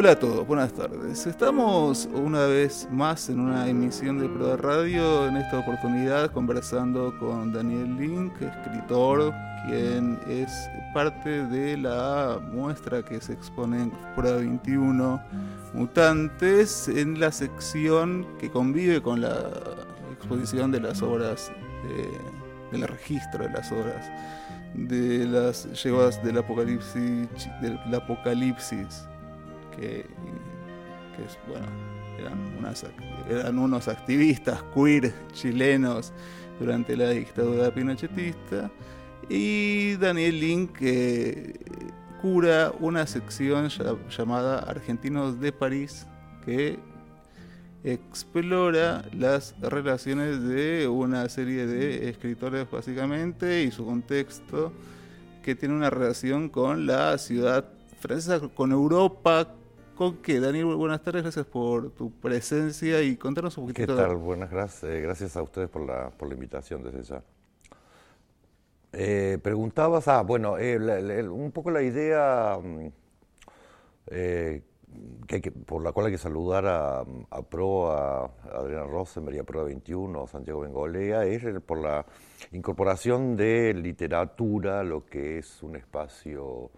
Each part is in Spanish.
Hola a todos, buenas tardes. Estamos una vez más en una emisión de Pro Radio, en esta oportunidad conversando con Daniel Link, escritor, quien es parte de la muestra que se expone en Pro 21 Mutantes, en la sección que convive con la exposición de las obras, de, del registro de las obras de las llevadas del apocalipsis, del apocalipsis que, bueno, eran, unos activistas queer chilenos durante la dictadura pinochetista. Y Daniel Link que cura una sección llamada Argentinos de París que explora las relaciones de una serie de escritores básicamente y su contexto que tiene una relación con la ciudad francesa, con Europa, con que Daniel, buenas tardes, gracias por tu presencia y contarnos un poquito. ¿Qué tal? Buenas gracias, eh, gracias a ustedes por la, por la invitación desde ya. Eh, preguntabas, ah, bueno, eh, un poco la idea mm, que, por la cual hay que saludar a, PRO, a Adriana Rosenberg y a PRO 21, Santiago Bengolea, es por la incorporación de literatura, lo que es un espacio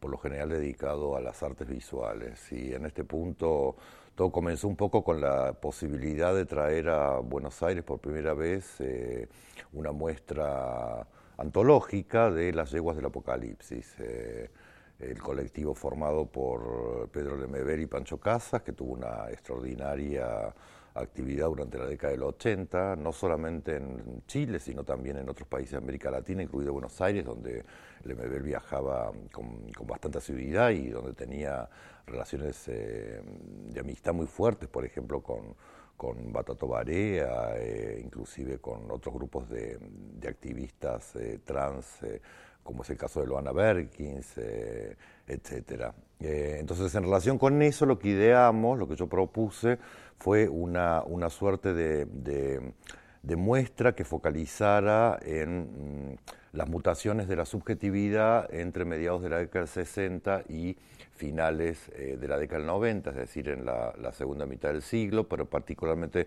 por lo general dedicado a las artes visuales. Y en este punto todo comenzó un poco con la posibilidad de traer a Buenos Aires por primera vez eh, una muestra antológica de las yeguas del apocalipsis. Eh, el colectivo formado por Pedro Lemever y Pancho Casas, que tuvo una extraordinaria actividad durante la década del 80, no solamente en Chile, sino también en otros países de América Latina, incluido Buenos Aires, donde Lemebel viajaba con, bastante asiduidad y donde tenía relaciones eh, de amistad muy fuertes, por ejemplo, con, con Batato Barea, eh, inclusive con otros grupos de, activistas eh, trans, como es el caso de Loana Berkins, etc. entonces, en relación con eso, lo que ideamos, lo que yo propuse, fue una, una suerte de, de, muestra que focalizara en mm, las mutaciones de la subjetividad entre mediados de la década del 60 y finales eh, de la década del 90, es decir, en la, segunda mitad del siglo, pero particularmente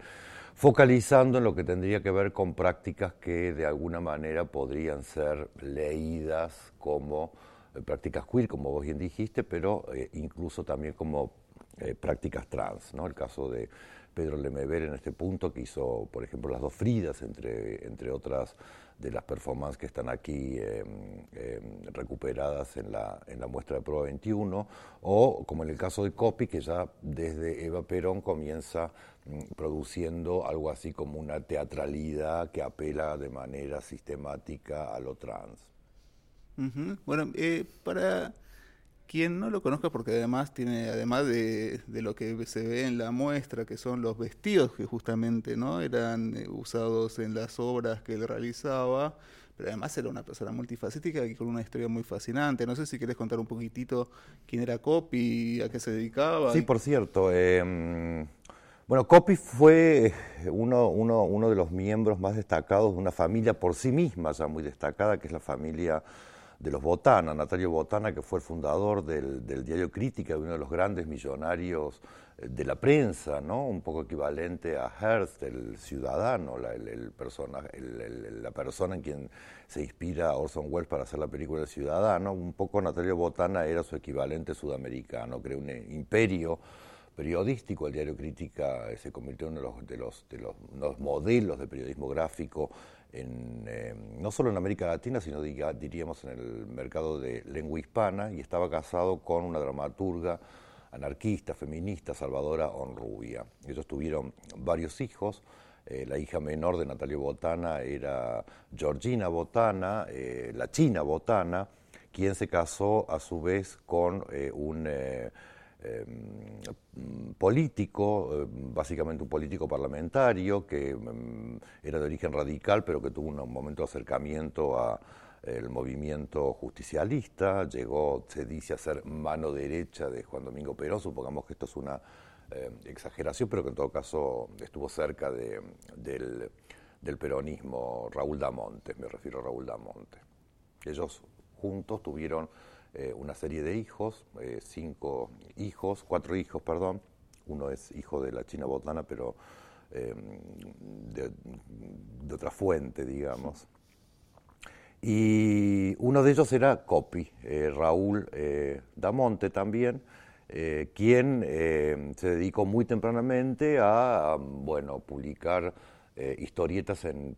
focalizando en lo que tendría que ver con prácticas que de alguna manera podrían ser leídas como eh, prácticas queer, como vos bien dijiste, pero eh, incluso también como eh, prácticas trans, ¿no? El caso de Pedro Lemever en este punto, que hizo, por ejemplo, las dos Fridas, entre, entre otras de las performances que están aquí em, em, recuperadas en la, en la muestra de prueba 21, o como en el caso de Copy, que ya desde Eva Perón comienza mm, produciendo algo así como una teatralidad que apela de manera sistemática a lo trans. Bueno, eh, para quien no lo conozca, porque además tiene, además de, lo que se ve en la muestra, que son los vestidos que justamente no eran eh, usados en las obras que él realizaba, pero además era una persona multifacética y con una historia muy fascinante. No sé si querés contar un poquitito quién era Copy, a qué se dedicaba. Sí, por cierto. Em, bueno, Copy fue uno, uno, uno de los miembros más destacados de una familia por sí misma ya muy destacada, que es la familia de los Botana, Natalio Botana, que fue el fundador del, diario Crítica, uno de los grandes millonarios eh, de la prensa, ¿no? un poco equivalente a Hearst, el ciudadano, la, persona, la persona en quien se inspira Orson Welles para hacer la película El Ciudadano. Un poco Natalio Botana era su equivalente sudamericano, creó un imperio periodístico, el diario Crítica eh, se convirtió en uno de los, de los modelos de periodismo gráfico eh, no solo en América Latina, sino diríamos en el mercado de lengua hispana, y estaba casado con una dramaturga anarquista, feminista, Salvadora Onrubia. Ellos tuvieron varios hijos. Eh, la hija menor de Natalio Botana era Georgina Botana, eh, la china Botana, quien se casó a su vez con un Em, político, em, básicamente un político parlamentario que em, era de origen radical, pero que tuvo un momento de acercamiento a el movimiento justicialista, llegó, se dice, a ser mano derecha de Juan Domingo Perón, supongamos que esto es una exageración, pero que en todo caso estuvo cerca de, del, del, peronismo Raúl Damonte, me refiero a Raúl Damonte. Ellos juntos tuvieron una serie de hijos, cinco hijos, cuatro hijos, perdón. Uno es hijo de la China Botana, pero de, otra fuente, digamos. Y uno de ellos era Copi, Raúl Damonte también, eh, quien eh, se dedicó muy tempranamente a, bueno, publicar eh, historietas en,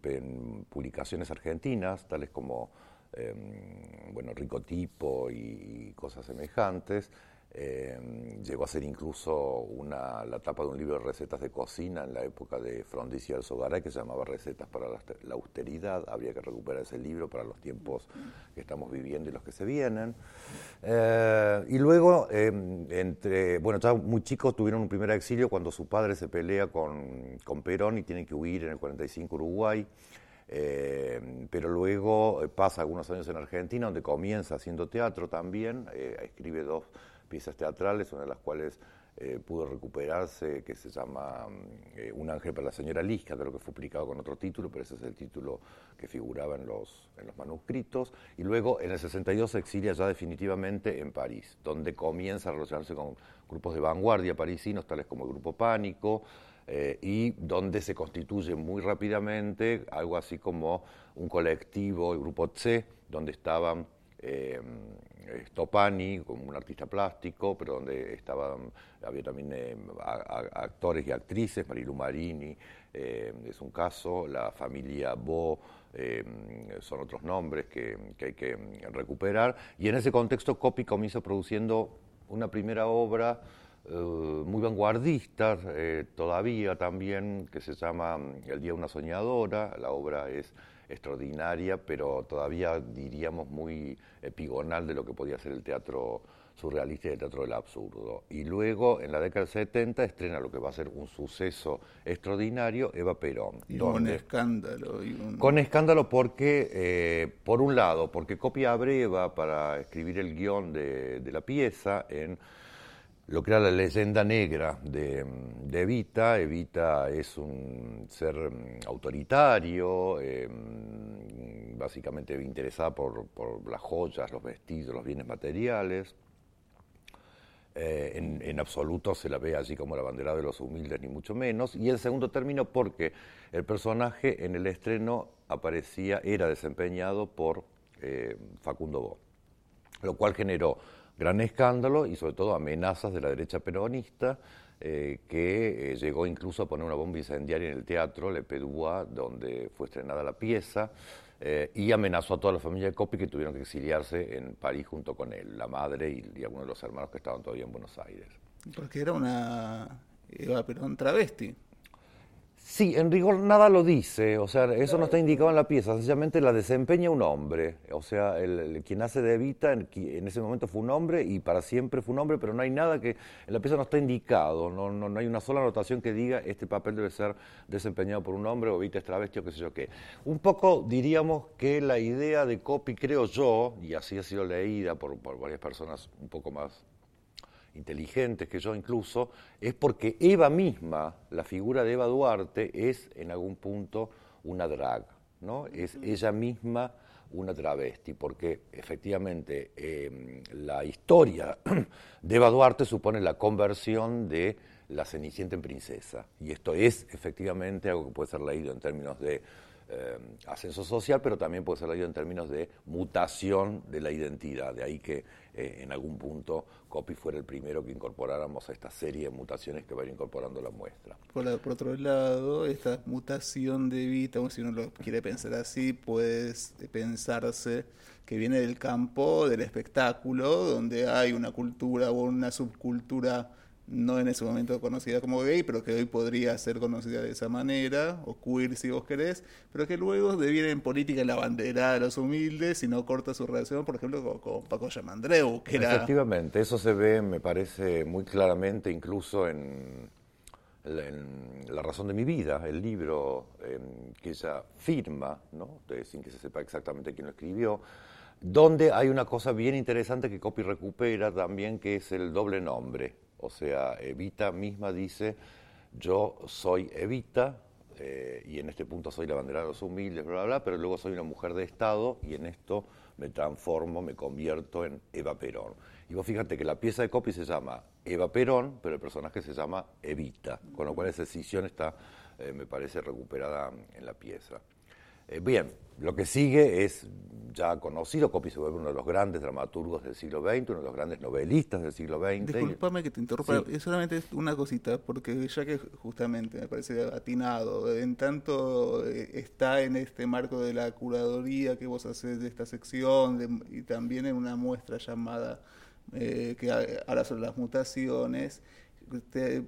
publicaciones argentinas, tales como em, bueno, Ricotipo y cosas semejantes. Eh, llegó a ser incluso una, la tapa de un libro de recetas de cocina en la época de Frondizi y Alzogaray que se llamaba Recetas para la, austeridad. Habría que recuperar ese libro para los tiempos que estamos viviendo y los que se vienen. Eh, y luego, em, entre, bueno, ya muy chicos tuvieron un primer exilio cuando su padre se pelea con, con Perón y tiene que huir en el 45 Uruguay. Eh, pero luego pasa algunos años en Argentina, donde comienza haciendo teatro también, escribe dos piezas teatrales, una de las cuales eh, pudo recuperarse, que se llama eh, Un ángel para la señora Lisca, creo que fue publicado con otro título, pero ese es el título que figuraba en los, en los manuscritos. Y luego en el 62 se exilia ya definitivamente en París, donde comienza a relacionarse con grupos de vanguardia parisinos, tales como el Grupo Pánico, eh, y donde se constituye muy rápidamente algo así como un colectivo, el Grupo C, donde estaban Stopani como un artista plástico, pero donde estaban, había también eh, actores y actrices, Marilu Marini eh, es un caso, la familia Bo eh, son otros nombres que, hay que recuperar, y en ese contexto Copy comienza produciendo una primera obra muy vanguardista todavía también, que se llama El día de una soñadora, la obra es extraordinaria, pero todavía diríamos muy epigonal de lo que podía ser el teatro surrealista y el teatro del absurdo. Y luego, en la década del 70, estrena lo que va a ser un suceso extraordinario, Eva Perón. Y con escándalo. Con escándalo porque, eh, por un lado, porque copia a Breva para escribir el guion de la pieza en lo que la leyenda negra de, Evita. Evita es un ser mm, autoritario, em, básicamente interesada por, las joyas, los vestidos, los bienes materiales. Eh, en, absoluto se la ve así como la bandera de los humildes, ni mucho menos. Y en segundo término, porque el personaje en el estreno aparecía, era desempeñado por eh, Facundo Bo, lo cual generó gran escándalo y sobre todo amenazas de la derecha peronista eh, que eh, llegó incluso a poner una bomba incendiaria en el teatro Le Pedúa, donde fue estrenada la pieza, eh, y amenazó a toda la familia de Coppi que tuvieron que exiliarse en París junto con él, la madre y, y algunos de los hermanos que estaban todavía en Buenos Aires. Porque era una Eva Perón travesti. Sí, en rigor nada lo dice, o sea, eso no está indicado en la pieza, sencillamente la desempeña un hombre, o sea, el, quien hace de Evita en, ese momento fue un hombre y para siempre fue un hombre, pero no hay nada que, en la pieza no está indicado, no, no, hay una sola anotación que diga este papel debe ser desempeñado por un hombre o Evita es travesti o qué sé yo qué. Un poco diríamos que la idea de Copy, creo yo, y así ha sido leída por varias personas un poco más inteligentes que yo incluso, es porque Eva misma, la figura de Eva Duarte, es en algún punto una drag, ¿no? Es ella misma una travesti, porque efectivamente em, la historia de Eva Duarte supone la conversión de la Cenicienta en princesa, y esto es efectivamente algo que puede ser leído en términos de eh, ascenso social, pero también puede ser leído en términos de mutación de la identidad. De ahí que eh, en algún punto Copy fuera el primero que incorporáramos a esta serie de mutaciones que va a ir incorporando la muestra. Por, otro lado, esta mutación de Vita, si uno lo quiere pensar así, puede pensarse que viene del campo del espectáculo, donde hay una cultura o una subcultura no en ese momento conocida como gay, pero que hoy podría ser conocida de esa manera, o queer si vos querés, pero que luego deviene en política la bandera de los humildes y no corta su relación, por ejemplo, con, Paco Yamandreu, que era... Efectivamente, eso se ve, me parece, muy claramente incluso en, La razón de mi vida, el libro em, que ella firma, ¿no? sin que se sepa exactamente quién lo escribió, donde hay una cosa bien interesante que Copy recupera también, que es el doble nombre. O sea, Evita misma dice, yo soy Evita, eh, y en este punto soy la bandera de los humildes, bla, bla, bla, pero luego soy una mujer de Estado y en esto me transformo, me convierto en Eva Perón. Y vos fíjate que la pieza de copy se llama Eva Perón, pero el personaje se llama Evita, con lo cual esa decisión está, eh, me parece, recuperada en la pieza. Eh, bien, lo que sigue es ya conocido, Copy se vuelve uno de los grandes dramaturgos del siglo XX, uno de los grandes novelistas del siglo XX. Disculpame que te interrumpa, es solamente una cosita, porque ya que justamente me parece atinado, en tanto eh, está en este marco de la curaduría que vos haces de esta sección y también en una muestra llamada eh, que habla sobre las mutaciones,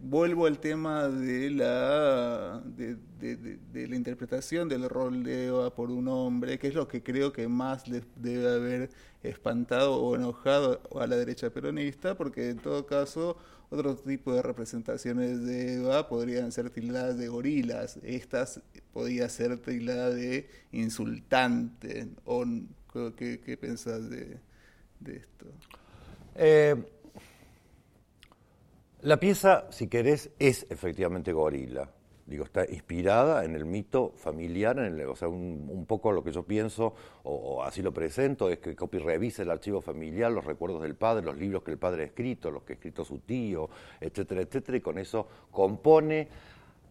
vuelvo al tema de la, de, la interpretación del rol de Eva por un hombre, que es lo que creo que más les debe haber espantado o enojado a la derecha peronista, porque en todo caso otro tipo de representaciones de Eva podrían ser tildadas de gorilas, estas podía ser tildadas de insultante. O, ¿qué, ¿Qué pensás de, esto? Eh, la pieza, si querés, es efectivamente gorila. Digo, está inspirada en el mito familiar, en el, o sea, un, poco lo que yo pienso, o, así lo presento, es que Copy revise el archivo familiar, los recuerdos del padre, los libros que el padre ha escrito, los que ha escrito su tío, etcétera, etcétera, y con eso compone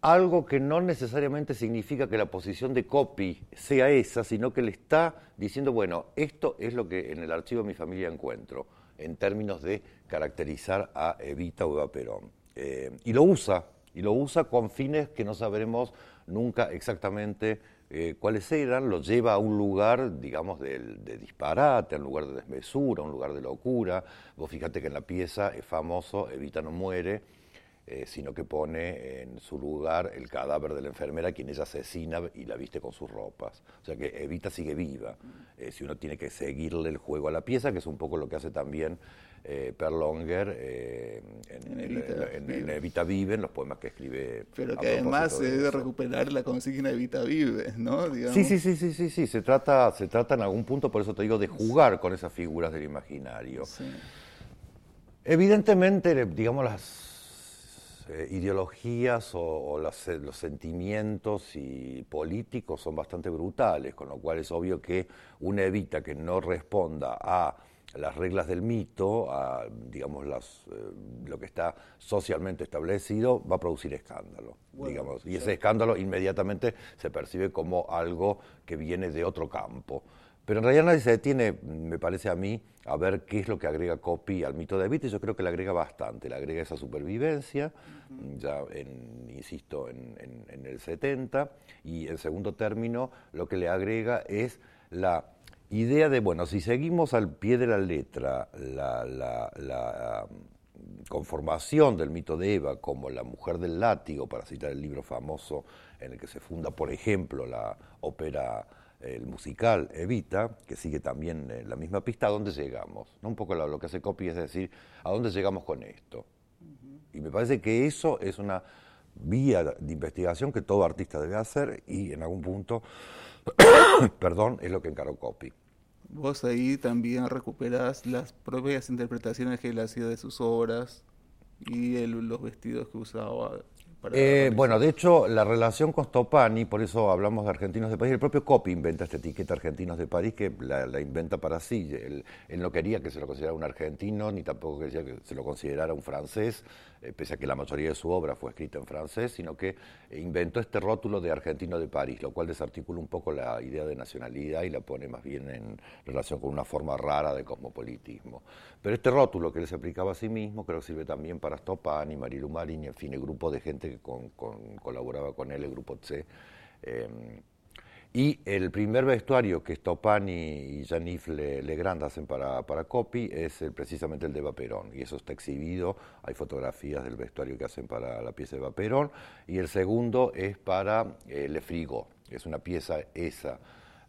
algo que no necesariamente significa que la posición de Copy sea esa, sino que le está diciendo, bueno, esto es lo que en el archivo de mi familia encuentro en términos de caracterizar a Evita o a Perón. Eh, y lo usa, y lo usa con fines que no sabremos nunca exactamente eh, cuáles eran, lo lleva a un lugar, digamos, de, disparate, a un lugar de desmesura, a un lugar de locura. Vos fíjate que en la pieza es famoso, Evita no muere, eh, sino que pone en su lugar el cadáver de la enfermera, quien ella asesina y la viste con sus ropas. O sea que Evita sigue viva. Si uno tiene que seguirle el juego a la pieza, que es un poco lo que hace también eh, Perlonger eh, en, Evita, Vive, en los poemas que escribe. Pero que además se debe recuperar la consigna Evita Vive, ¿no? Sí, sí, sí, sí, sí, sí, se trata, se trata en algún punto, por eso te digo, de jugar con esas figuras del imaginario. Evidentemente, digamos, las eh, ideologías o, los sentimientos y políticos son bastante brutales, con lo cual es obvio que una evita que no responda a las reglas del mito, a digamos las, eh, lo que está socialmente establecido, va a producir escándalo, digamos, y ese escándalo inmediatamente se percibe como algo que viene de otro campo. Pero en realidad nadie se detiene, me parece a mí, a ver qué es lo que agrega Copy al mito de Evita, y yo creo que le agrega bastante, le agrega esa supervivencia, ya en, insisto, en, el 70, y en segundo término, lo que le agrega es la idea de, bueno, si seguimos al pie de la letra la, conformación del mito de Eva como la mujer del látigo, para citar el libro famoso en el que se funda, por ejemplo, la ópera el musical Evita, que sigue también en la misma pista, ¿a dónde llegamos? ¿No? Un poco lo, que hace Copy es decir, ¿a dónde llegamos con esto? Y me parece que eso es una vía de investigación que todo artista debe hacer y en algún punto, perdón, es lo que encaró Copy. Vos ahí también recuperás las propias interpretaciones que él hacía de sus obras y los vestidos que usaba eh, bueno, de hecho, la relación con Stopani, por eso hablamos de argentinos de París, el propio Copy inventa esta etiqueta argentinos de París que la, inventa para sí. Él, no quería que se lo considerara un argentino, ni tampoco quería que se lo considerara un francés, pese a que la mayoría de su obra fue escrita en francés, sino que inventó este rótulo de argentino de París, lo cual desarticula un poco la idea de nacionalidad y la pone más bien en relación con una forma rara de cosmopolitismo. Pero este rótulo que él se aplicaba a sí mismo creo que sirve también para Stopani, Marilu Marini, en fin, el grupo de gente que colaboraba con él, el grupo C. Em, y el primer vestuario que Stopani y Janif Legrand hacen para, para Copy es precisamente el de Vaperón, y eso está exhibido, hay fotografías del vestuario que hacen para la pieza de Vaperón, y el segundo es para eh, Le Frigo, es una pieza esa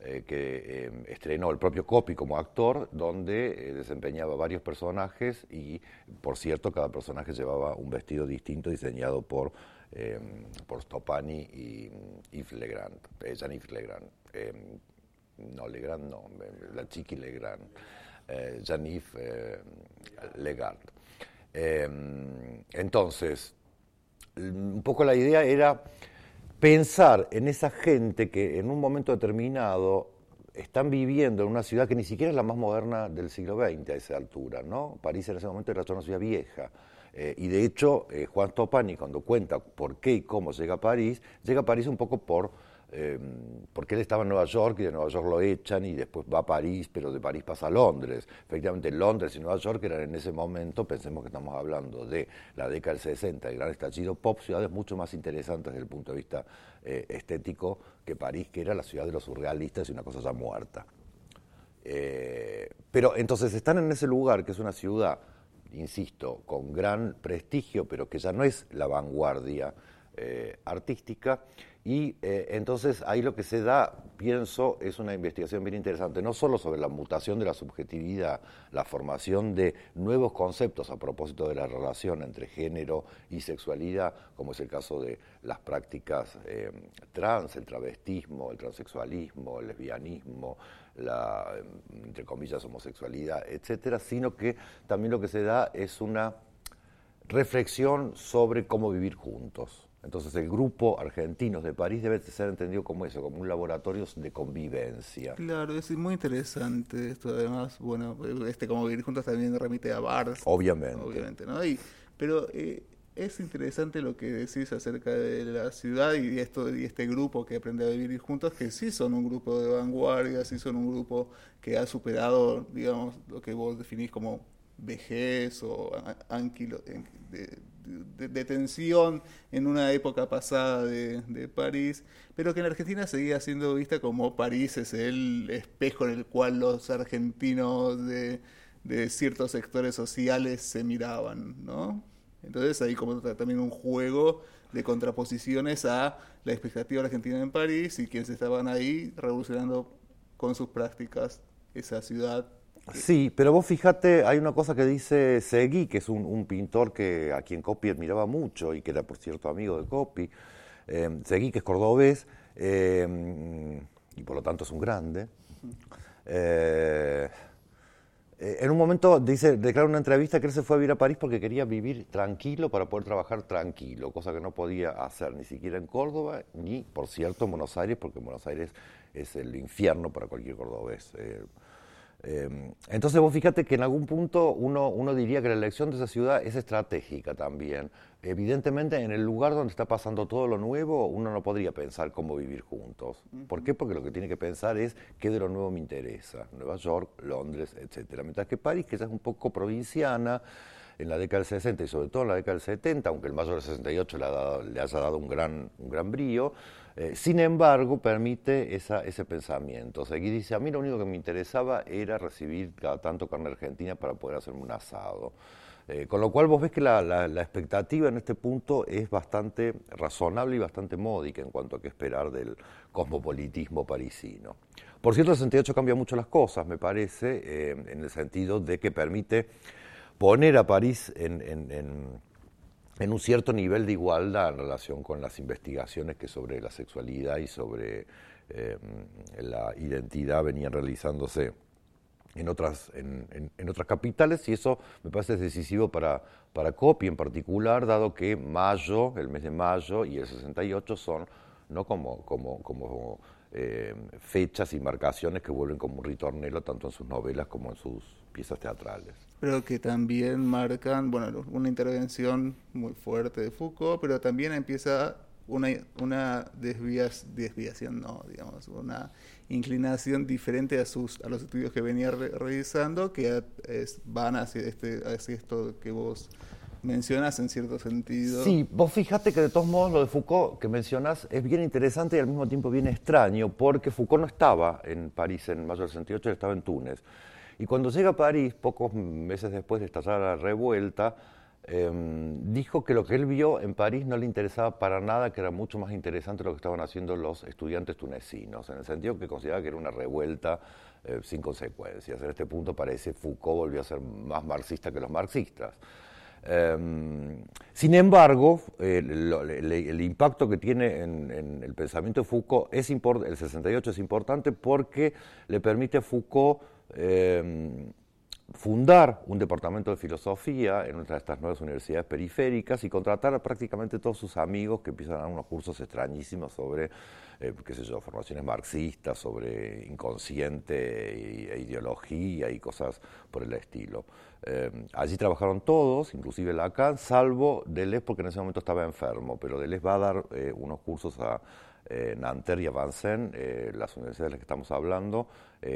eh, que em, estrenó el propio Copy como actor, donde eh, desempeñaba varios personajes y, por cierto, cada personaje llevaba un vestido distinto diseñado por eh, por Stopani y Yves Legrand, eh, Jean-Yves Legrand. Eh, no, Legrand no, la chiqui Legrand, eh, Jean-Yves eh, Legard. entonces, un poco la idea era pensar en esa gente que en un momento determinado están viviendo en una ciudad que ni siquiera es la más moderna del siglo XX a esa altura, ¿no? París en ese momento era una ciudad vieja. Eh, y de hecho, eh, Juan Topani, cuando cuenta por qué y cómo llega a París, llega a París un poco por eh, porque él estaba en Nueva York y de Nueva York lo echan y después va a París, pero de París pasa a Londres. Efectivamente, Londres y Nueva York eran en ese momento, pensemos que estamos hablando de la década del 60, el gran estallido pop, ciudades mucho más interesantes desde el punto de vista estético que París, que era la ciudad de los surrealistas y una cosa ya muerta. Pero entonces están en ese lugar, que es una ciudad, insisto, con gran prestigio, pero que ya no es la vanguardia artística, y eh, entonces ahí lo que se da, pienso, es una investigación bien interesante, no solo sobre la mutación de la subjetividad, la formación de nuevos conceptos a propósito de la relación entre género y sexualidad, como es el caso de las prácticas eh, trans, el travestismo, el transexualismo, el lesbianismo, la, entre comillas, homosexualidad, etcétera, sino que también lo que se da es una reflexión sobre cómo vivir juntos entonces el grupo Argentinos de París debe ser entendido como eso, como un laboratorio de convivencia. Claro, es muy interesante esto además, bueno, este como vivir juntos también remite a Bars. Obviamente. Obviamente, ¿no? pero eh, es interesante lo que decís acerca de la ciudad y esto y este grupo que aprende a vivir juntos, que sí son un grupo de vanguardia, sí son un grupo que ha superado, digamos, lo que vos definís como vejez o anquilo, de, de, tensión en una época pasada de, París, pero que en Argentina seguía siendo vista como París es el espejo en el cual los argentinos de, ciertos sectores sociales se miraban, ¿no? Entonces ahí como también un juego de contraposiciones a la expectativa argentina en París y quienes estaban ahí revolucionando con sus prácticas esa ciudad Sí, pero vos fíjate, hay una cosa que dice Segui, que es un, pintor que a quien Coppi admiraba mucho y que era, por cierto, amigo de Coppi. Eh, Segui, que es cordobés eh, y por lo tanto es un grande. Eh, eh, en un momento dice, declara una entrevista que él se fue a vivir a París porque quería vivir tranquilo para poder trabajar tranquilo, cosa que no podía hacer ni siquiera en Córdoba, ni, por cierto, en Buenos Aires, porque Buenos Aires es el infierno para cualquier cordobés. Entonces vos fíjate que en algún punto uno, uno diría que la elección de esa ciudad es estratégica también. Evidentemente en el lugar donde está pasando todo lo nuevo uno no podría pensar cómo vivir juntos. ¿Por qué? Porque lo que tiene que pensar es qué de lo nuevo me interesa. Nueva York, Londres, etc. Mientras que París, que ya es un poco provinciana, en la década del 60 y sobre todo en la década del 70, aunque el mayor del 68 le, le haya dado un gran, un brío, eh, sin embargo, permite ese pensamiento. O sea, dice, a mí lo único que me interesaba era recibir cada tanto carne argentina para poder hacerme un asado. Eh, con lo cual vos ves que la, expectativa en este punto es bastante razonable y bastante módica en cuanto a qué esperar del cosmopolitismo parisino. Por cierto, el 68 cambia mucho las cosas, me parece, eh, en el sentido de que permite poner a París en un cierto nivel de igualdad en relación con las investigaciones que sobre la sexualidad y sobre eh, la identidad venían realizándose en otras, en, otras capitales y eso me parece decisivo para, para COPI en particular, dado que mayo, el mes de mayo y el 68 son no como, como eh, fechas y marcaciones que vuelven como un ritornelo tanto en sus novelas como en sus piezas teatrales. Pero que también marcan, bueno, una intervención muy fuerte de Foucault, pero también empieza una, una desviación, no, digamos, una inclinación diferente a sus a los estudios que venía realizando, que van hacia, este, hacia esto que vos mencionas en cierto sentido. Sí, vos fíjate que de todos modos lo de Foucault que mencionas es bien interesante y al mismo tiempo bien extraño, porque Foucault no estaba en París en mayo del 68, estaba en Túnez. Y cuando llega a París, pocos meses después de estallar la revuelta, em, dijo que lo que él vio en París no le interesaba para nada, que era mucho más interesante lo que estaban haciendo los estudiantes tunecinos, en el sentido que consideraba que era una revuelta eh, sin consecuencias. En este punto parece Foucault volvió a ser más marxista que los marxistas. Em, sin embargo, el, impacto que tiene en, el pensamiento de Foucault, es el 68 es importante porque le permite a Foucault Em, fundar un departamento de filosofía en una de estas nuevas universidades periféricas y contratar a prácticamente todos sus amigos que empiezan a dar unos cursos extrañísimos sobre, eh, qué sé yo, formaciones marxistas, sobre inconsciente e ideología y cosas por el estilo. Eh, allí trabajaron todos, inclusive Lacan, salvo Deleuze porque en ese momento estaba enfermo, pero Deleuze va a dar eh, unos cursos a Nanterre y a Vincennes, las universidades de las que estamos hablando,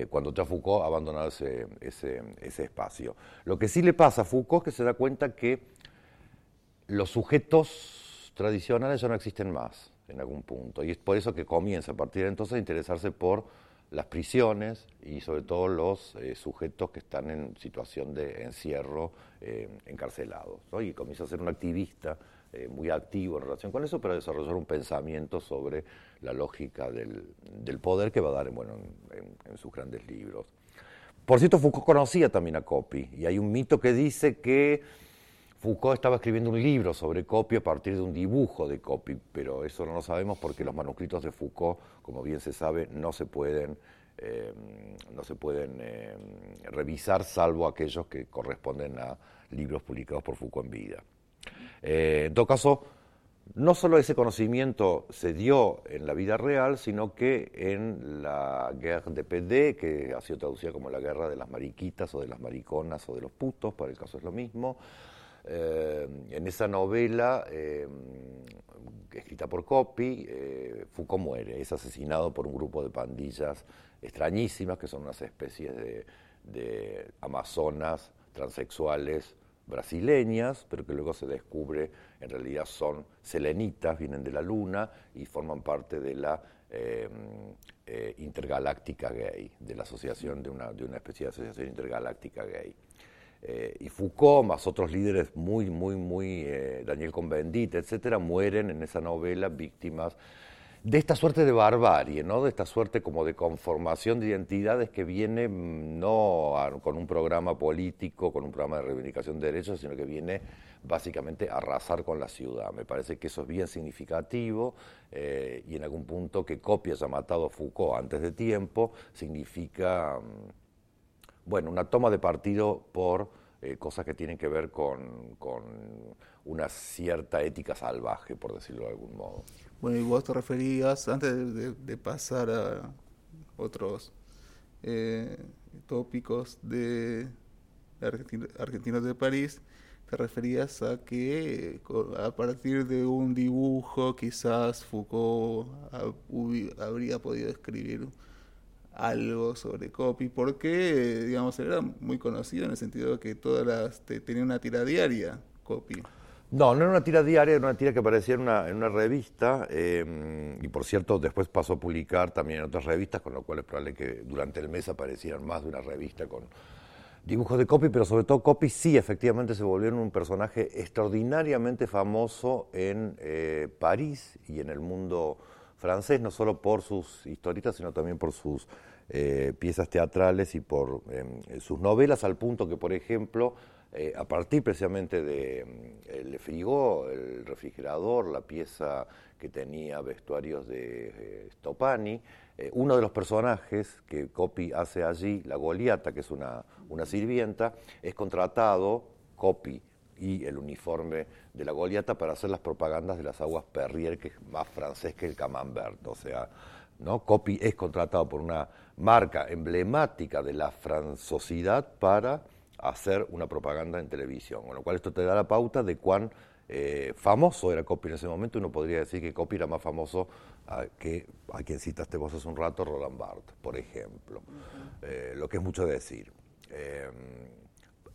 cuando ya Foucault ha abandonado ese, ese, espacio. Lo que sí le pasa a Foucault es que se da cuenta que los sujetos tradicionales ya no existen más en algún punto. Y es por eso que comienza a partir de entonces a interesarse por las prisiones y sobre todo los eh, sujetos que están en situación de encierro eh, encarcelados. Y comienza a ser un activista eh, muy activo en relación con eso, pero desarrollar un pensamiento sobre la lógica del, poder que va a dar en, sus grandes libros. Por cierto, Foucault conocía también a Copy, y hay un mito que dice que Foucault estaba escribiendo un libro sobre Copy a partir de un dibujo de Copy, pero eso no lo sabemos porque los manuscritos de Foucault, como bien se sabe, no se pueden, eh, no se pueden eh, revisar salvo aquellos que corresponden a libros publicados por Foucault en vida. Eh, en todo caso, no solo ese conocimiento se dio en la vida real, sino que en la Guerre de PD, que ha sido traducida como la guerra de las mariquitas o de las mariconas o de los putos, para el caso es lo mismo, en esa novela, eh, escrita por Copy, Foucault muere, es asesinado por un grupo de pandillas extrañísimas, que son unas especies de amazonas transexuales brasileñas, pero que luego se descubre en realidad son selenitas, vienen de la luna y forman parte de la eh, eh, intergaláctica gay, de la asociación, de una, de una especie de asociación intergaláctica gay. Eh, y Foucault, más otros líderes muy, muy, muy, Daniel Convendit, etcétera, mueren en esa novela víctimas de esta suerte de barbarie, ¿no? de esta suerte como de conformación de identidades que viene mm, no con un programa político, con un programa de reivindicación de derechos, sino que viene básicamente a arrasar con la ciudad. Me parece que eso es bien significativo eh, y en algún punto que Copia haya matado Foucault antes de tiempo significa, mm, bueno, una toma de partido por eh, cosas que tienen que ver con, una cierta ética salvaje, por decirlo de algún modo. Bueno, y vos te referías, antes de, pasar a otros eh, tópicos de Argentinos de París, te referías a que a partir de un dibujo quizás Foucault habría podido escribir algo sobre Copy, porque digamos era muy conocido en el sentido de que todas las tenía una tira diaria Copy. No, no era una tira diaria, era una tira que aparecía en una, revista em, y por cierto después pasó a publicar también en otras revistas, con lo cual es probable que durante el mes aparecieran más de una revista con dibujos de Copy, pero sobre todo Copy sí efectivamente se volvió un personaje extraordinariamente famoso en eh, París y en el mundo francés, no solo por sus historietas, sino también por sus eh, piezas teatrales y por em, sus novelas, al punto que, por ejemplo, eh, a partir precisamente de mm, el frigo, el refrigerador, la pieza que tenía vestuarios de eh, Stopani, uno de los personajes que Copy hace allí, la Goliata, que es una, una sirvienta, es contratado, Copy y el uniforme de la Goliata para hacer las propagandas de las aguas Perrier, que es más francés que el Camembert. O sea, ¿no? Copy es contratado por una marca emblemática de la francosidad para hacer una propaganda en televisión, con lo cual esto te da la pauta de cuán eh, famoso era Copy en ese momento. Uno podría decir que Copy era más famoso que a quien citaste vos hace un rato, Roland Barthes, por ejemplo, eh, lo que es mucho decir. Eh,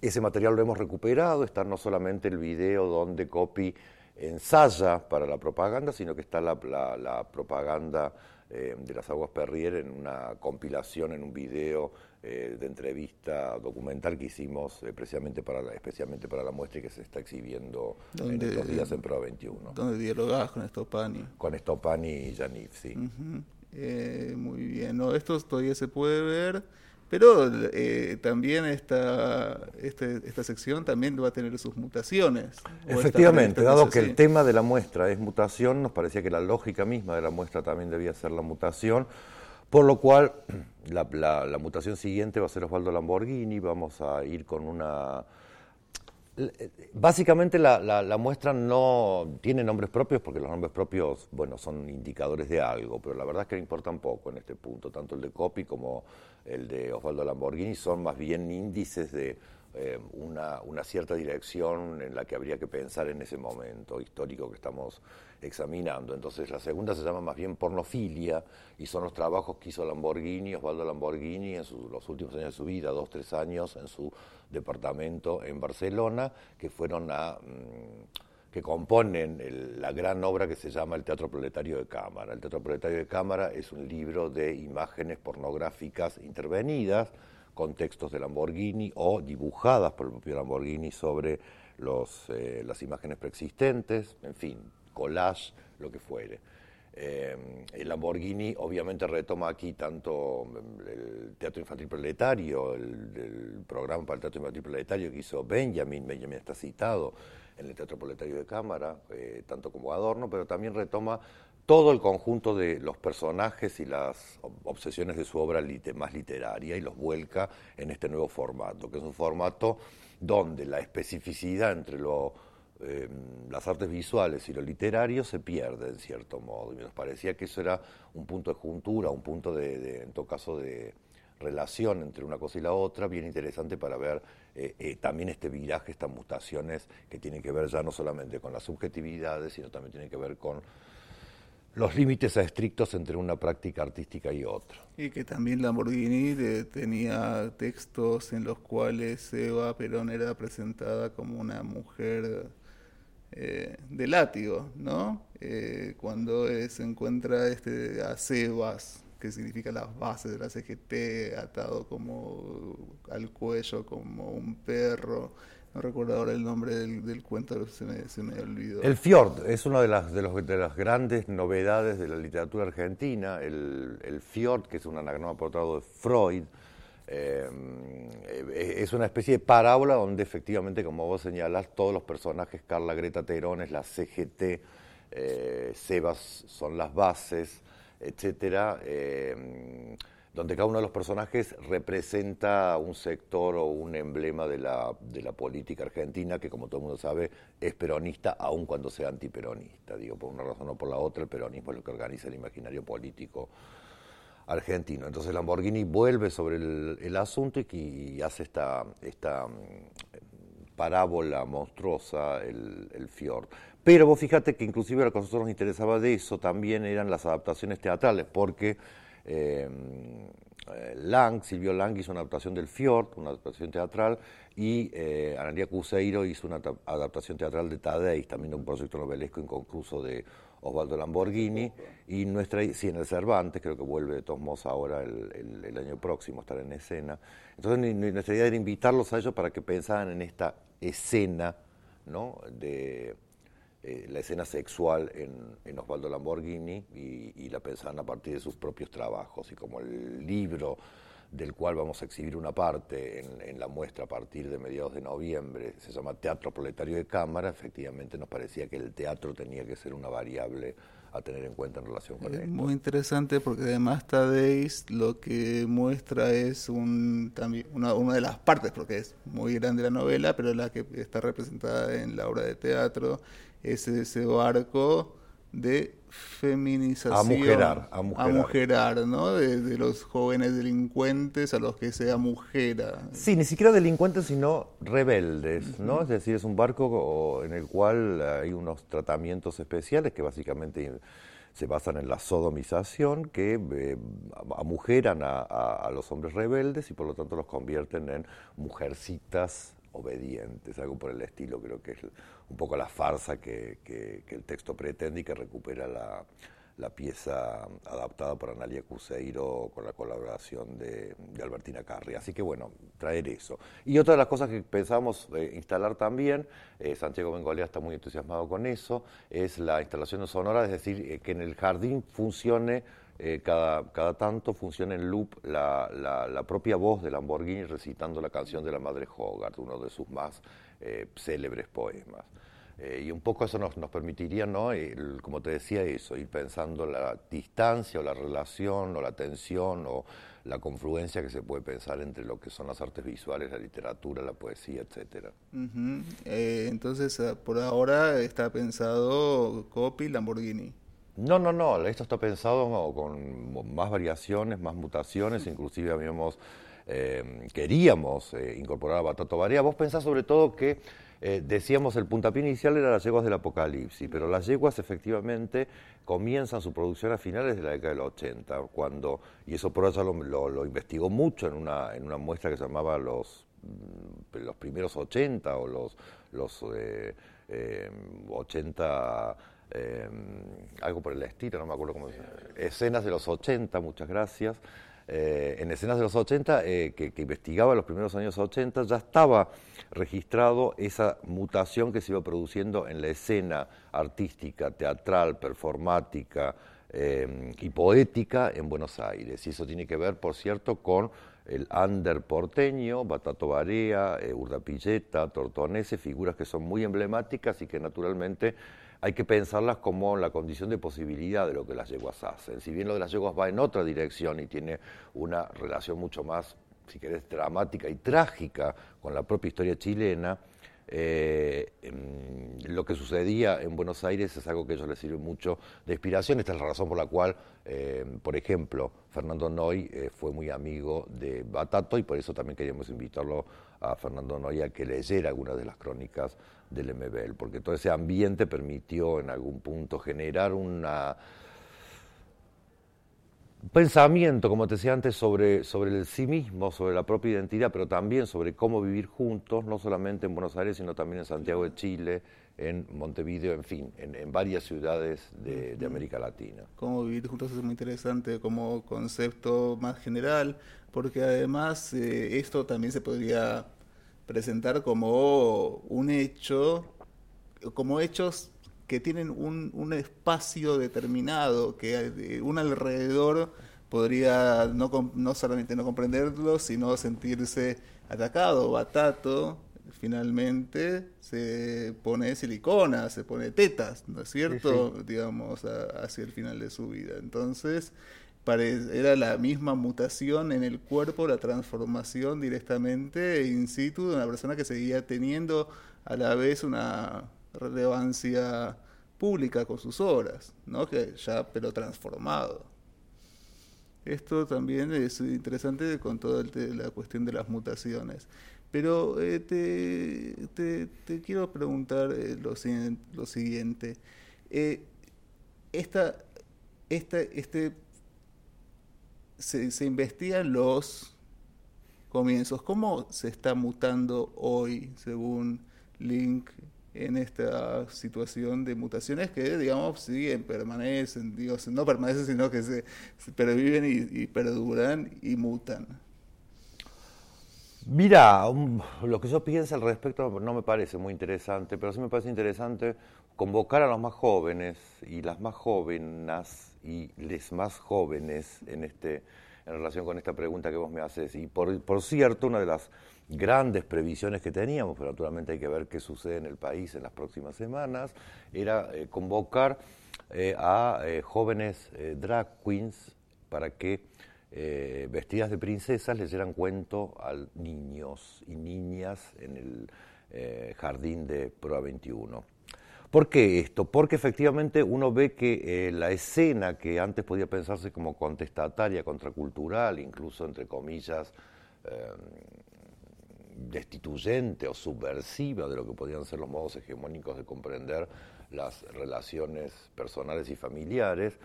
ese material lo hemos recuperado, está no solamente el video donde Copy ensaya para la propaganda, sino que está la, la propaganda de las aguas Perrier en una compilación, en un video eh, de entrevista documental que hicimos eh, precisamente para la, especialmente para la muestra y que se está exhibiendo en estos días en Pro 21. ¿Dónde dialogás con Estopani? Con Estopani y Janif, sí. Eh, muy bien, no, esto todavía se puede ver, pero también esta, este, esta sección también va a tener sus mutaciones. Efectivamente, dado que el tema de la muestra es mutación, nos parecía que la lógica misma de la muestra también debía ser la mutación Por lo cual, la, mutación siguiente va a ser Osvaldo Lamborghini, vamos a ir con una... Básicamente la, muestra no tiene nombres propios porque los nombres propios, bueno, son indicadores de algo, pero la verdad es que importan poco en este punto, tanto el de Copy como el de Osvaldo Lamborghini son más bien índices de eh, una, cierta dirección en la que habría que pensar en ese momento histórico que estamos examinando. Entonces la segunda se llama más bien pornofilia y son los trabajos que hizo Lamborghini, Osvaldo Lamborghini en los últimos años de su vida, dos, tres años en su departamento en Barcelona, que fueron a... Mm, que componen la gran obra que se llama El Teatro Proletario de Cámara. El Teatro Proletario de Cámara es un libro de imágenes pornográficas intervenidas, con textos de Lamborghini o dibujadas por el propio Lamborghini sobre los, eh, las imágenes preexistentes, en fin, collage, lo que fuere. Eh, el Lamborghini obviamente retoma aquí tanto el Teatro Infantil Proletario, el, programa para el Teatro Infantil Proletario que hizo Benjamin, Benjamin está citado en el Teatro Proletario de Cámara, eh, tanto como Adorno, pero también retoma todo el conjunto de los personajes y las obsesiones de su obra más literaria y los vuelca en este nuevo formato, que es un formato donde la especificidad entre lo, em, las artes visuales y lo literario se pierde en cierto modo. Y nos parecía que eso era un punto de juntura, un punto de, en todo caso, de relación entre una cosa y la otra, bien interesante para ver eh, eh, también este viraje, estas mutaciones que tienen que ver ya no solamente con las subjetividades, sino también tienen que ver con los límites estrictos entre una práctica artística y otra. Y que también Lamborghini tenía textos en los cuales Eva Perón era presentada como una mujer eh, de látigo, ¿no? Eh, cuando se encuentra este, a que significa las bases de la CGT, atado como al cuello como un perro no recuerdo ahora el nombre del, cuento, se me, se me, olvidó. El Fjord es una de las, de, los, de las grandes novedades de la literatura argentina. El, el Fjord, que es un anagrama aportado de Freud, eh, es una especie de parábola donde efectivamente, como vos señalás, todos los personajes, Carla Greta Terón es la CGT, eh, Sebas son las bases, etcétera. Eh, donde cada uno de los personajes representa un sector o un emblema de la, de la política argentina, que como todo el mundo sabe es peronista, aun cuando sea antiperonista. Digo, por una razón o por la otra, el peronismo es lo que organiza el imaginario político argentino. Entonces Lamborghini vuelve sobre el, asunto y, hace esta, esta mm, parábola monstruosa, el, el Fjord. Pero vos fíjate que inclusive lo que a nosotros nos interesaba de eso también eran las adaptaciones teatrales, porque eh, Lang, Silvio Lang hizo una adaptación del Fjord, una adaptación teatral, y eh, Analia Cuseiro hizo una adaptación teatral de Tadeis, también un proyecto novelesco inconcluso de Osvaldo Lamborghini, y nuestra, sí, en el Cervantes, creo que vuelve de todos modos ahora el, año próximo estar en escena. Entonces nuestra idea era invitarlos a ellos para que pensaran en esta escena, ¿no? de eh, la escena sexual en, Osvaldo Lamborghini y, la pensaban a partir de sus propios trabajos. Y como el libro del cual vamos a exhibir una parte en, la muestra a partir de mediados de noviembre, se llama Teatro Proletario de Cámara, efectivamente nos parecía que el teatro tenía que ser una variable a tener en cuenta en relación con es Muy interesante porque además Tadei lo que muestra es un, también una, una de las partes, porque es muy grande la novela, pero la que está representada en la obra de teatro es ese barco de feminización. A mujerar, a mujerar. ¿no? De, los jóvenes delincuentes a los que se amujera. Sí, ni siquiera delincuentes, sino rebeldes, ¿no? Es decir, es un barco en el cual hay unos tratamientos especiales que básicamente se basan en la sodomización, que eh, amujeran a los hombres rebeldes y por lo tanto los convierten en mujercitas obedientes, algo por el estilo, creo que es un poco la farsa que, el texto pretende y que recupera la, pieza adaptada por Analia Cuseiro con la colaboración de, Albertina Carri. Así que bueno, traer eso. Y otra de las cosas que pensamos instalar también, eh, Santiago Bengolea está muy entusiasmado con eso, es la instalación sonora, es decir, eh, que en el jardín funcione cada, cada, tanto funciona en loop la, la, propia voz de Lamborghini recitando la canción de la Madre Hogarth, uno de sus más célebres poemas. Eh, y un poco eso nos, nos permitiría, ¿no? como te decía, eso, ir pensando la distancia o la relación o la tensión o la confluencia que se puede pensar entre lo que son las artes visuales, la literatura, la poesía. Eh, entonces, por ahora está pensado Copy, Lamborghini. No, no, no, esto está pensado con más variaciones, más mutaciones, inclusive habíamos, eh, queríamos incorporar a Batato Barea. Vos pensás sobre todo que eh, decíamos el puntapié inicial era las yeguas del apocalipsis, pero las yeguas efectivamente comienzan su producción a finales de la década del 80, cuando, y eso por eso lo, investigó mucho en una, en una muestra que se llamaba los, los primeros 80 o los, los 80, eh, em, algo por el estilo, no me acuerdo cómo escenas de los 80, muchas gracias. Eh, en escenas de los 80, eh, que, investigaba los primeros años 80, ya estaba registrado esa mutación que se iba produciendo en la escena artística, teatral, performática eh, y poética en Buenos Aires. Y eso tiene que ver, por cierto, con el under porteño, Batato Barea, Urdapilleta, Tortonese, figuras que son muy emblemáticas y que naturalmente hay que pensarlas como la condición de posibilidad de lo que las yeguas hacen. Si bien lo de las yeguas va en otra dirección y tiene una relación mucho más, si querés, dramática y trágica con la propia historia chilena, eh, em, lo que sucedía en Buenos Aires es algo que a ellos les sirve mucho de inspiración. Esta es la razón por la cual, eh, por ejemplo, Fernando Noy eh, fue muy amigo de Batato y por eso también queríamos invitarlo a Fernando Noy a que leyera algunas de las crónicas del MBL, porque todo ese ambiente permitió en algún punto generar un pensamiento, como te decía antes, sobre, sobre el sí mismo, sobre la propia identidad, pero también sobre cómo vivir juntos, no solamente en Buenos Aires, sino también en Santiago de Chile, en Montevideo, en fin, en, varias ciudades de, de, América Latina. Cómo vivir juntos es muy interesante como concepto más general, porque además eh, esto también se podría presentar como un hecho, como hechos que tienen un, un espacio determinado, que un alrededor podría no, no solamente no comprenderlo, sino sentirse atacado. Batato finalmente se pone silicona, se pone tetas, ¿no es cierto? Digamos, hacia el final de su vida. Entonces, era la misma mutación en el cuerpo, la transformación directamente in situ de una persona que seguía teniendo a la vez una relevancia pública con sus obras, ¿no? que ya pero transformado. Esto también es interesante con toda la cuestión de las mutaciones. Pero eh, te, te, quiero preguntar eh, lo, siguiente. Eh, esta, esta, este se, se investigan los comienzos. ¿Cómo se está mutando hoy, según Link, en esta situación de mutaciones que, digamos, siguen, permanecen, digo, no permanecen, sino que se, perviven y, perduran y mutan? Mira, lo que yo pienso al respecto no me parece muy interesante, pero sí me parece interesante convocar a los más jóvenes y las más jóvenes y les más jóvenes en, este, en relación con esta pregunta que vos me haces. Y por, por cierto, una de las grandes previsiones que teníamos, pero naturalmente hay que ver qué sucede en el país en las próximas semanas, era eh, convocar eh, a eh, jóvenes drag queens para que vestidas de princesas les dieran cuento a niños y niñas en el jardín de Proa 21. ¿Por qué esto? Porque efectivamente uno ve que eh, la escena que antes podía pensarse como contestataria, contracultural, incluso entre comillas, em, destituyente o subversiva de lo que podían ser los modos hegemónicos de comprender las relaciones personales y familiares,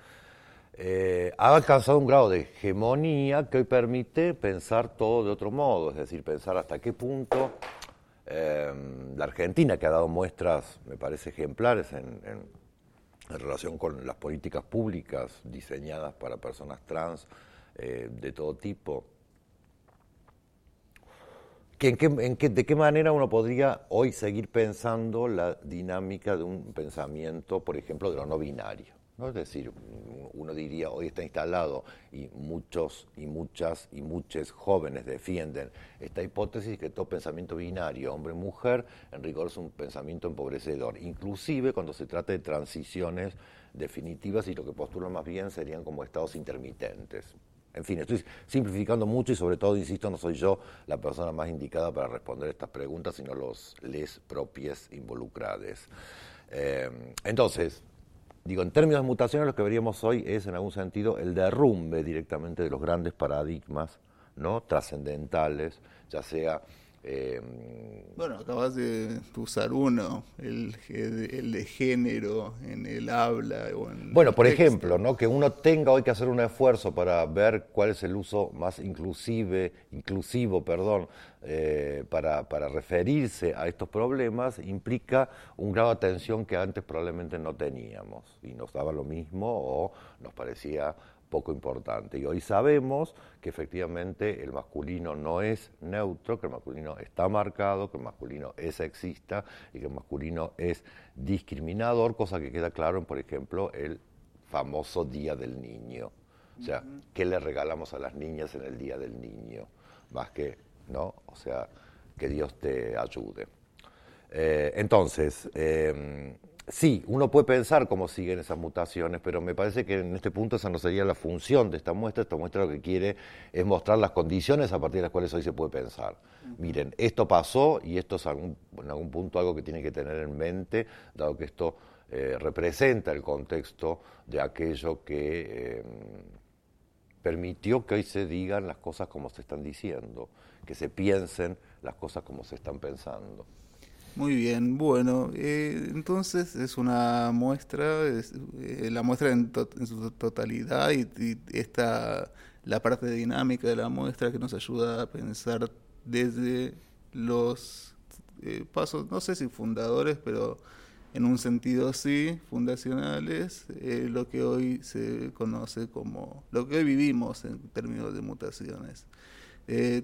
eh, ha alcanzado un grado de hegemonía que hoy permite pensar todo de otro modo, es decir, pensar hasta qué punto Em, la Argentina, que ha dado muestras, me parece, ejemplares en, relación con las políticas públicas diseñadas para personas trans eh, de todo tipo. ¿De qué manera uno podría hoy seguir pensando la dinámica de un pensamiento, por ejemplo, de lo no binario? ¿No? Es decir, uno diría, hoy está instalado y muchos y muchas y muchos jóvenes defienden esta hipótesis que todo pensamiento binario, hombre-mujer, en rigor es un pensamiento empobrecedor, inclusive cuando se trata de transiciones definitivas y lo que postulan más bien serían como estados intermitentes. En fin, estoy simplificando mucho y sobre todo, insisto, no soy yo la persona más indicada para responder estas preguntas, sino los les propios involucrados. Eh, entonces, digo, en términos de mutaciones, lo que veríamos hoy es, en algún sentido, el derrumbe directamente de los grandes paradigmas ¿no? trascendentales, ya sea eh, bueno, acabas de usar uno, el, el, de género en el habla. O en bueno, por ejemplo, ¿no? que uno tenga hoy que hacer un esfuerzo para ver cuál es el uso más inclusive, inclusivo perdón, eh, para, para referirse a estos problemas implica un grado de atención que antes probablemente no teníamos y nos daba lo mismo o nos parecía poco importante. Y hoy sabemos que efectivamente el masculino no es neutro, que el masculino está marcado, que el masculino es sexista y que el masculino es discriminador, cosa que queda claro en, por ejemplo, el famoso Día del Niño. O sea, ¿qué le regalamos a las niñas en el Día del Niño? Más que, ¿no? O sea, que Dios te ayude. Eh, entonces, eh, Sí, uno puede pensar cómo siguen esas mutaciones, pero me parece que en este punto esa no sería la función de esta muestra. Esta muestra lo que quiere es mostrar las condiciones a partir de las cuales hoy se puede pensar. Miren, esto pasó y esto es en algún punto algo que tiene que tener en mente, dado que esto eh, representa el contexto de aquello que em, permitió que hoy se digan las cosas como se están diciendo, que se piensen las cosas como se están pensando. Muy bien, bueno, eh, entonces es una muestra, es, eh, la muestra en, su totalidad y, esta, la parte dinámica de la muestra que nos ayuda a pensar desde los eh, pasos, no sé si fundadores, pero en un sentido sí, fundacionales, lo que hoy se conoce como, lo que hoy vivimos en términos de mutaciones. Eh,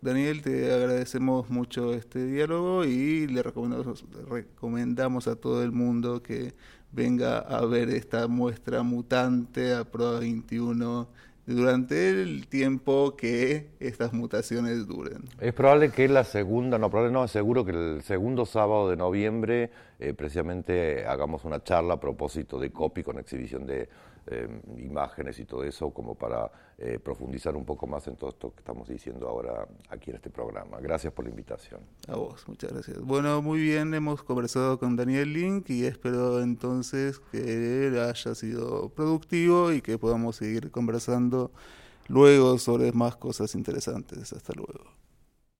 Daniel, te agradecemos mucho este diálogo y le recomendamos, recomendamos a todo el mundo que venga a ver esta muestra mutante a Prueba 21 durante el tiempo que estas mutaciones duren. Es probable que la segunda, no, probable no, es seguro que el segundo sábado de noviembre eh, precisamente hagamos una charla a propósito de COPI con exhibición de Em, imágenes y todo eso como para eh, profundizar un poco más en todo esto que estamos diciendo ahora aquí en este programa. Gracias por la invitación. A vos, muchas gracias. Bueno, muy bien, hemos conversado con Daniel Link y espero entonces que haya sido productivo y que podamos seguir conversando luego sobre más cosas interesantes. Hasta luego.